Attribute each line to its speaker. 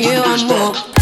Speaker 1: you, I'm more.